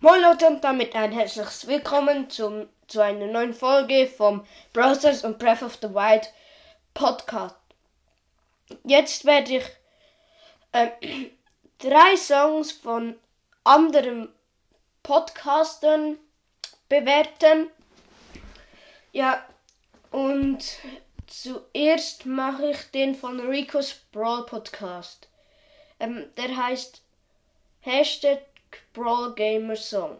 Moin Leute und damit ein herzliches Willkommen zum, zu einer neuen Folge vom Browsers und Breath of the Wild Podcast. Jetzt werde ich äh, drei Songs von anderen Podcastern bewerten. Ja, und zuerst mache ich den von Rico's Brawl Podcast. Ähm, der heißt Hashtag Brawl Gamer Song.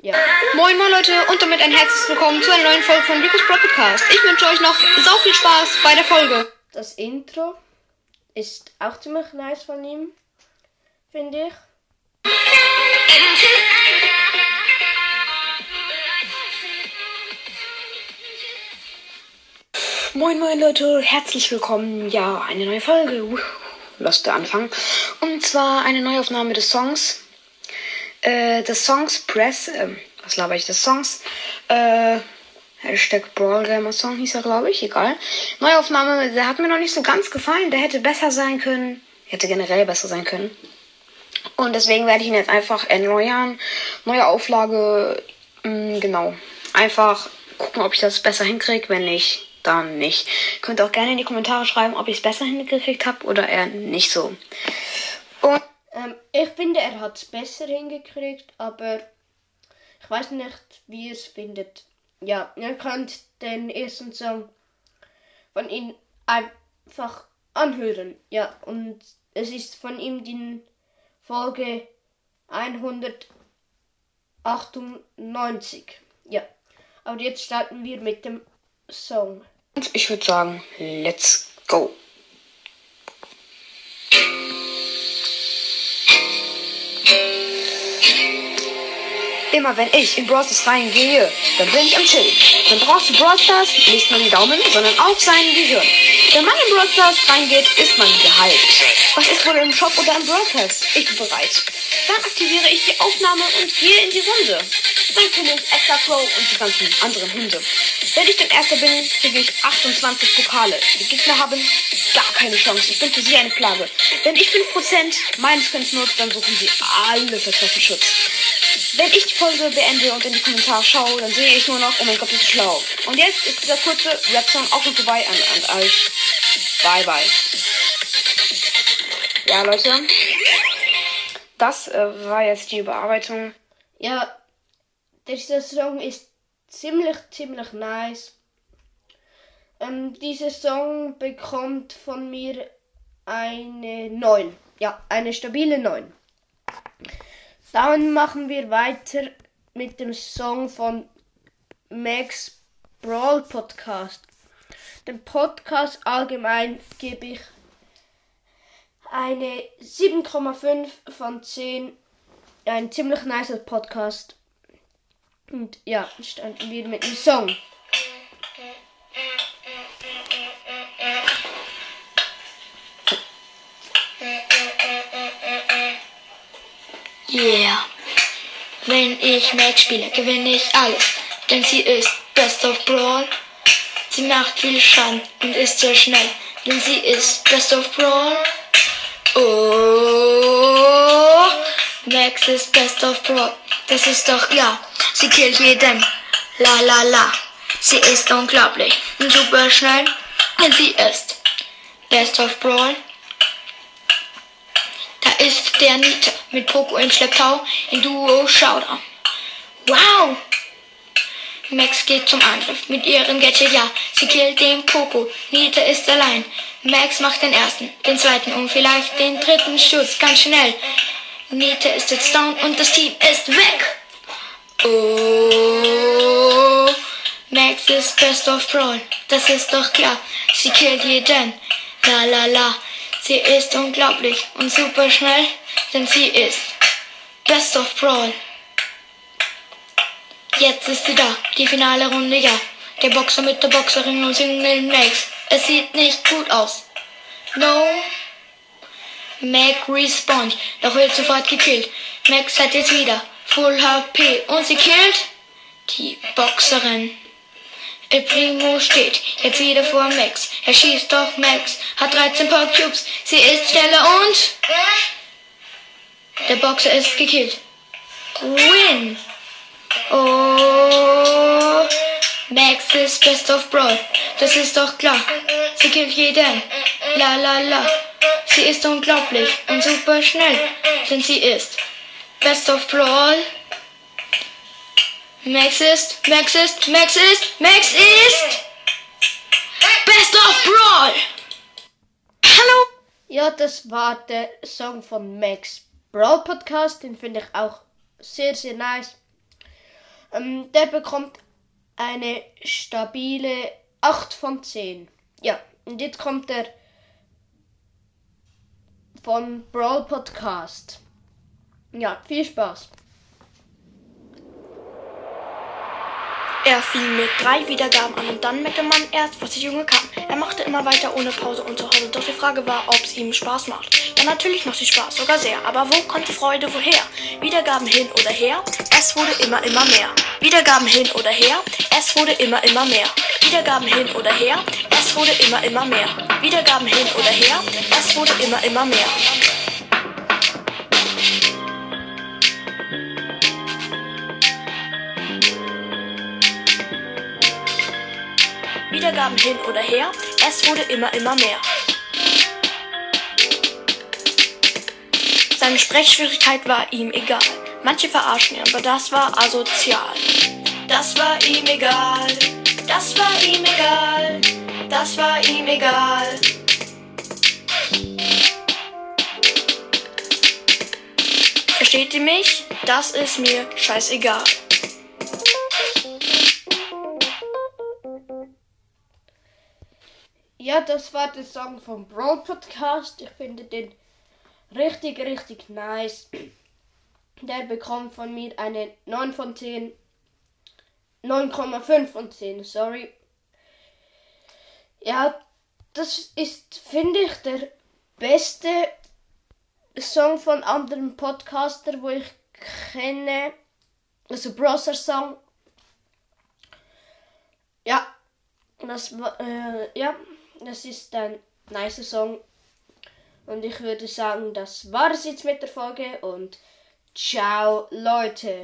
Ja. Moin moin Leute und damit ein herzliches Willkommen zu einer neuen Folge von Rico's Brawl Podcast. Ich wünsche euch noch so viel Spaß bei der Folge. Das Intro ist auch ziemlich nice von ihm, finde ich. Moin moin Leute, herzlich willkommen. Ja, eine neue Folge. Lass der Anfang. Und zwar eine Neuaufnahme des Songs. Äh, des Songs Press. Ähm, was laber ich? Des Songs. Äh, Hashtag Brawl Gamer Song hieß er, glaube ich. Egal. Neuaufnahme, der hat mir noch nicht so ganz gefallen. Der hätte besser sein können. Hätte generell besser sein können. Und deswegen werde ich ihn jetzt einfach erneuern. Neue Auflage. Mh, genau. Einfach gucken, ob ich das besser hinkriege. Wenn nicht, dann nicht. Könnt auch gerne in die Kommentare schreiben, ob ich es besser hingekriegt habe oder eher nicht so. Und ich finde, er hat es besser hingekriegt, aber ich weiß nicht, wie ihr es findet. Ja, ihr könnt den ersten Song von ihm einfach anhören. Ja, und es ist von ihm die Folge 198. Ja, aber jetzt starten wir mit dem Song. ich würde sagen, let's go. Immer wenn ich in Brawl Stars reingehe, dann bin ich am Chill. Dann brauchst du Brawl Stars nicht nur die Daumen, sondern auch sein Gehirn. Wenn man in Brawl Stars reingeht, ist man gehypt. Was ist wohl im Shop oder im Broadcast? Ich bin bereit. Dann aktiviere ich die Aufnahme und gehe in die Runde. Dann kenne ich Extra Pro und die ganzen anderen Hunde. Wenn ich denn Erster bin, kriege ich 28 Pokale. Die Gegner haben gar keine Chance. Ich bin für sie eine Plage. Wenn ich 5% meines Könnens nutze, dann suchen sie alle Vertreffenschutz. Wenn ich die Folge beende und in die Kommentare schaue, dann sehe ich nur noch, oh mein Gott, ist schlau. Und jetzt ist dieser kurze Rap-Song auch schon vorbei an, an euch. Bye, bye. Ja, Leute. Das äh, war jetzt die Überarbeitung. Ja, dieser Song ist ziemlich, ziemlich nice. Ähm, dieser Song bekommt von mir eine 9. Ja, eine stabile 9. Dann machen wir weiter mit dem Song von Max Brawl Podcast. Dem Podcast allgemein gebe ich eine 7,5 von 10. Ein ziemlich nicer Podcast. Und ja, starten wir mit dem Song. Yeah. Wenn ich Max spiele, gewinne ich alles. Denn sie ist Best of Brawl. Sie macht viel Schaden und ist sehr schnell. Denn sie ist Best of Brawl. Oh. Max ist Best of Brawl. Das ist doch klar. Sie killt jeden. La la la. Sie ist unglaublich und super schnell. Denn sie ist Best of Brawl. Ist der Nita mit Poco im Schlepptau in Duo Showdown. Wow! Max geht zum Angriff mit ihrem Gadget, ja. Sie killt den Poco. Nita ist allein. Max macht den ersten, den zweiten und vielleicht den dritten Schuss ganz schnell. Nita ist jetzt down und das Team ist weg. Oh, Max ist Best of Brawl. Das ist doch klar. Sie killt jeden. La la la. Sie ist unglaublich und super schnell, denn sie ist Best of Brawl. Jetzt ist sie da, die finale Runde, ja. Der Boxer mit der Boxerin und Single Max. Es sieht nicht gut aus. No. Mac respawned, doch wird sofort gekillt. Max hat jetzt wieder Full HP und sie killt die Boxerin. El Primo steht jetzt wieder vor Max. Er schießt auf Max, hat 13 Power Cubes. Sie ist schneller und der Boxer ist gekillt. win. Oh, Max ist Best of Brawl, das ist doch klar. Sie killt jeden, la la la. Sie ist unglaublich und super schnell, denn sie ist Best of Brawl. Max ist, Max ist, Max ist, Max ist Best of Brawl. Hallo. Ja, das war der Song von Max Brawl Podcast. Den finde ich auch sehr, sehr nice. Ähm, der bekommt eine stabile 8 von 10. Ja, und jetzt kommt der von Brawl Podcast. Ja, viel Spaß. Er fing mit drei Wiedergaben an und dann merkte man erst, was der Junge kann. Er machte immer weiter ohne Pause und zu Hause, doch die Frage war, ob es ihm Spaß macht. Ja, natürlich macht es Spaß, sogar sehr. Aber wo kommt Freude woher? Wiedergaben hin oder her, es wurde immer, immer mehr. Wiedergaben hin oder her, es wurde immer, immer mehr. Wiedergaben hin oder her, es wurde immer, immer mehr. Wiedergaben hin oder her, es wurde immer, immer mehr. Wiedergaben hin oder her, es wurde immer, immer mehr. Seine Sprechschwierigkeit war ihm egal. Manche verarschen ihn, aber das war asozial. Das war ihm egal, das war ihm egal, das war ihm egal. Versteht ihr mich? Das ist mir scheißegal. Ja, das war der Song vom Brawl Podcast. Ich finde den richtig, richtig nice. Der bekommt von mir eine 9 von 10. 9,5 von 10, sorry. Ja, das ist, finde ich, der beste Song von anderen Podcaster, wo ich kenne. Also Browser Song. Ja, das war, äh, ja, das ist ein nice Song. Und ich würde sagen, das war es jetzt mit der Folge und ciao Leute.